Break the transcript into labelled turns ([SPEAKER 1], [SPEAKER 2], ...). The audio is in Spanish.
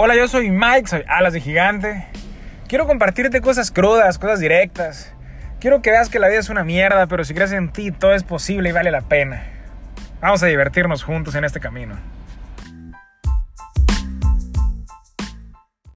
[SPEAKER 1] Hola, yo soy Mike, soy Alas de Gigante. Quiero compartirte cosas crudas, cosas directas. Quiero que veas que la vida es una mierda, pero si crees en ti, todo es posible y vale la pena. Vamos a divertirnos juntos en este camino.